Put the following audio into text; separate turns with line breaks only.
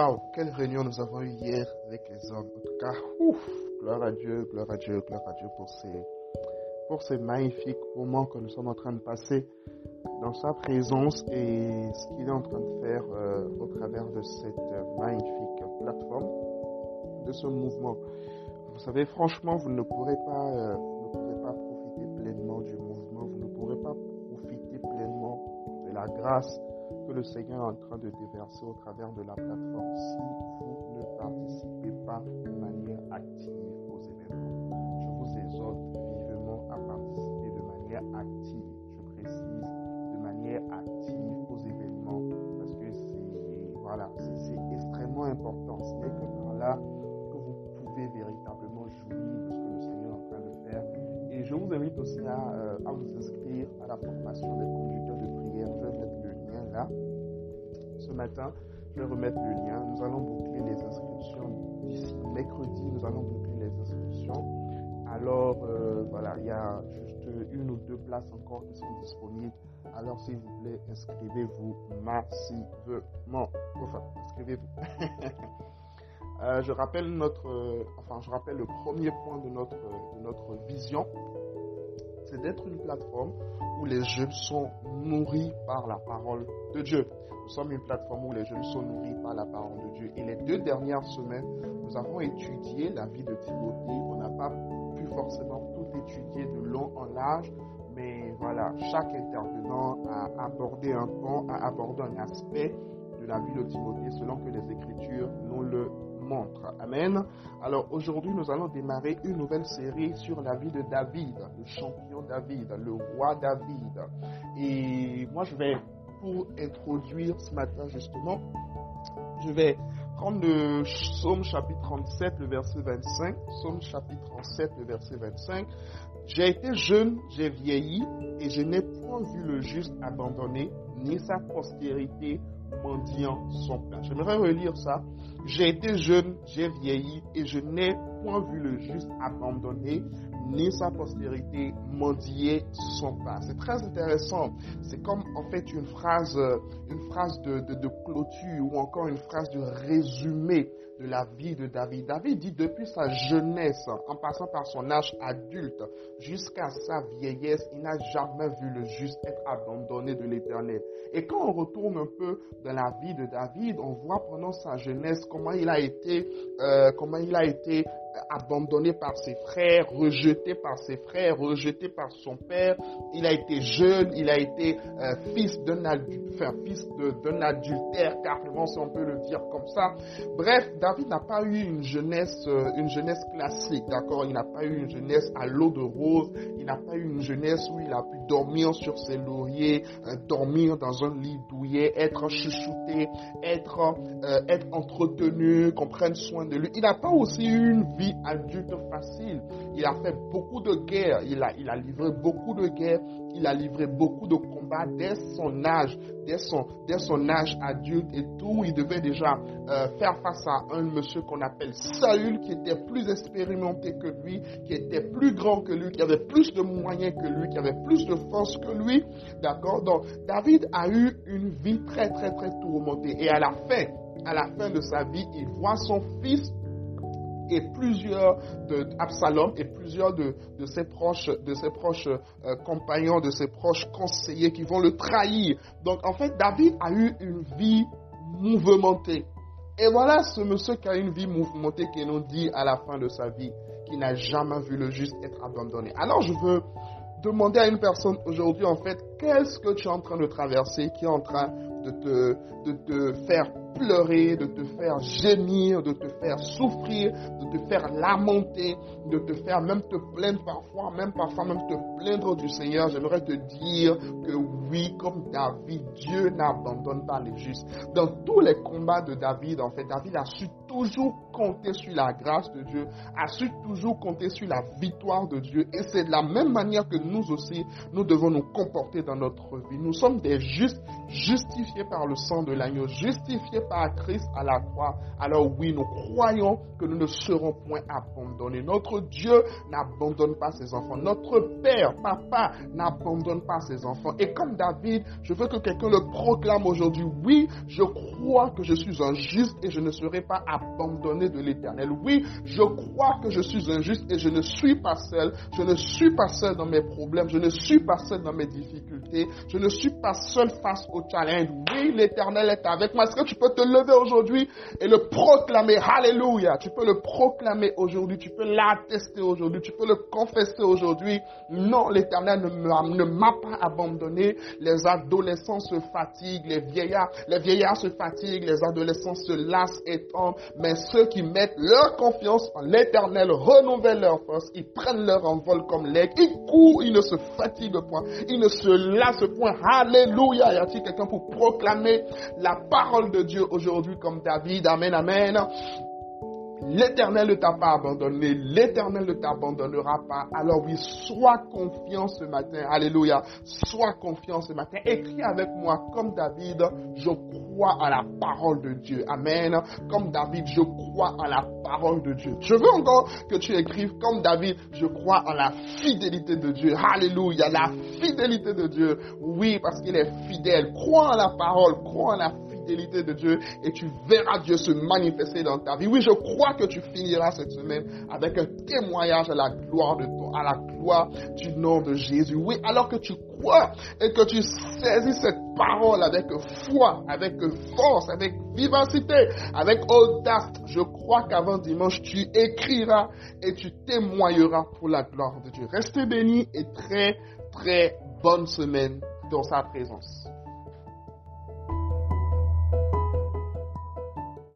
Waouh, quelle réunion nous avons eue hier avec les hommes. En tout cas, ouf, gloire à Dieu, gloire à Dieu, gloire à Dieu pour ces, pour ces magnifiques moments que nous sommes en train de passer dans sa présence et ce qu'il est en train de faire euh, au travers de cette magnifique plateforme, de ce mouvement. Vous savez, franchement, vous ne pourrez pas, euh, vous ne pourrez pas profiter pleinement du mouvement, vous ne pourrez pas profiter pleinement de la grâce que le Seigneur est en train de déverser au travers de la plateforme si vous ne participez pas de manière active aux événements. Je vous exhorte vivement à participer de manière active, je précise, de manière active aux événements parce que c'est voilà, c'est extrêmement important. Ce n'est que par là que vous pouvez véritablement jouir de ce que le Seigneur est en train de faire. Et je vous invite aussi à, euh, vous inscrire à la formation des Ce matin, je vais remettre le lien. Nous allons boucler les inscriptions d'ici mercredi. Nous allons boucler les inscriptions. Alors, euh, voilà, il y a juste une ou deux places encore qui sont disponibles. Alors, s'il vous plaît, inscrivez-vous massivement. Enfin, inscrivez-vous. euh, je rappelle notre, euh, enfin, je rappelle le premier point de notre, de notre vision. C'est d'être une plateforme où les jeunes sont nourris par la parole de Dieu. Nous sommes une plateforme où les jeunes sont nourris par la parole de Dieu. Et les deux dernières semaines, nous avons étudié la vie de Timothée. On n'a pas pu forcément tout étudier de long en large, mais voilà, chaque intervenant a abordé un pan, a abordé un aspect de la vie de Timothée selon que les Écritures nous le Amen. Alors aujourd'hui, nous allons démarrer une nouvelle série sur la vie de David, le champion David, le roi David. Et moi, je vais, pour introduire ce matin justement, je vais prendre le psaume chapitre 37, le verset 25. Psaume chapitre 37, le verset 25. J'ai été jeune, j'ai vieilli, et je n'ai point vu le juste abandonné, ni sa postérité mendiant son pain. J'aimerais relire ça. J'ai été jeune, j'ai vieilli, et je n'ai point vu le juste abandonné, ni sa postérité mendier son pain. C'est très intéressant. C'est comme en fait une phrase, une phrase de, clôture ou encore une phrase de résumé de la vie de David. David dit depuis sa jeunesse, en passant par son âge adulte jusqu'à sa vieillesse, il n'a jamais vu le juste être abandonné de l'éternel. Et quand on retourne un peu dans la vie de David, on voit pendant sa jeunesse comment il a été, euh, comment il a été abandonné par ses frères, rejeté par ses frères, rejeté par son père. Il a été jeune, il a été euh, fils d'un enfin, fils d'un adultère, carrément si on peut le dire comme ça. Bref, David n'a pas eu une jeunesse, euh, une jeunesse classique, d'accord? Il n'a pas eu une jeunesse à l'eau de rose. Il n'a pas eu une jeunesse où il a pu dormir sur ses lauriers, euh, dormir dans un lit douillet, être chuchoté, être, être entretenu, qu'on prenne soin de lui. Il n'a pas aussi eu une vie adulte facile. Il a fait beaucoup de guerres, il a, il a livré beaucoup de guerres, il a livré beaucoup de combats dès son âge, dès son, dès son âge adulte et tout. Il devait déjà euh, faire face à un monsieur qu'on appelle Saül, qui était plus expérimenté que lui, qui était plus grand que lui, qui avait plus de moyens que lui, qui avait plus de force que lui. D'accord? Donc, David a eu une vie très, très, très tourmentée. Et à la fin, à la fin de sa vie, il voit son fils et plusieurs de Absalom et plusieurs de, de ses proches, de ses proches euh, compagnons, de ses proches conseillers qui vont le trahir. Donc en fait, David a eu une vie mouvementée. Et voilà ce monsieur qui a une vie mouvementée qui nous dit à la fin de sa vie qu'il n'a jamais vu le juste être abandonné. Alors je veux demander à une personne aujourd'hui en fait qu'est-ce que tu es en train de traverser, qui est en train de te, de te faire pleurer, de te faire gémir, de te faire souffrir, de te faire lamenter, de te faire même te plaindre parfois, même parfois même te plaindre du Seigneur. J'aimerais te dire que oui, comme David, Dieu n'abandonne pas les justes. Dans tous les combats de David, en fait, David a su toujours compter sur la grâce de Dieu, a su toujours compter sur la victoire de Dieu. Et c'est de la même manière que nous aussi, nous devons nous comporter dans notre vie. Nous sommes des justes, justifiés par le sang de l'agneau, justifiés par Christ à la croix. Alors oui, nous croyons que nous ne serons point abandonnés Notre Dieu n'abandonne pas ses enfants. Notre Père, Papa, n'abandonne pas ses enfants. Et comme David, je veux que quelqu'un le proclame aujourd'hui. Oui, je crois que je suis un juste et je ne serai pas abandonné de l'éternel. Oui, je crois que je suis injuste et je ne suis pas seul. Je ne suis pas seul dans mes problèmes. Je ne suis pas seul dans mes difficultés. Je ne suis pas seul face au challenge. Oui, l'éternel est avec moi. Est-ce que tu peux te lever aujourd'hui et le proclamer? Alléluia. Tu peux le proclamer aujourd'hui. Peux l'attester aujourd'hui. Tu peux le confesser aujourd'hui. Non, l'éternel ne m'a pas abandonné. Les adolescents se fatiguent. Les vieillards, les vieillards se fatiguent. Les adolescents se lassent et tombent. Mais ceux qui mettent leur confiance en l'éternel renouvellent leur force. Ils prennent leur envol comme l'aigle. Ils courent. Ils ne se fatiguent point. Ils ne se lassent point. Alléluia. Y a-t-il quelqu'un pour proclamer la parole de Dieu aujourd'hui comme David? Amen, amen. L'éternel ne t'a pas abandonné, l'éternel ne t'abandonnera pas. Alors oui, sois confiant ce matin. Alléluia. Sois confiant ce matin. Écris avec moi comme David, je crois à la parole de Dieu. Amen. Comme David, je crois à la parole de Dieu. Je veux encore que tu écrives comme David, je crois à la fidélité de Dieu. Alléluia. La fidélité de Dieu. Oui, parce qu'il est fidèle. Crois à la parole, crois à la de Dieu et tu verras Dieu se manifester dans ta vie. Oui, je crois que tu finiras cette semaine avec un témoignage à la gloire de ton, à la gloire du nom de Jésus. Oui, alors que tu crois et que tu saisis cette parole avec foi, avec force, avec vivacité, avec audace, je crois qu'avant dimanche, tu écriras et tu témoigneras pour la gloire de Dieu. Restez bénis et très, très bonne semaine dans sa présence.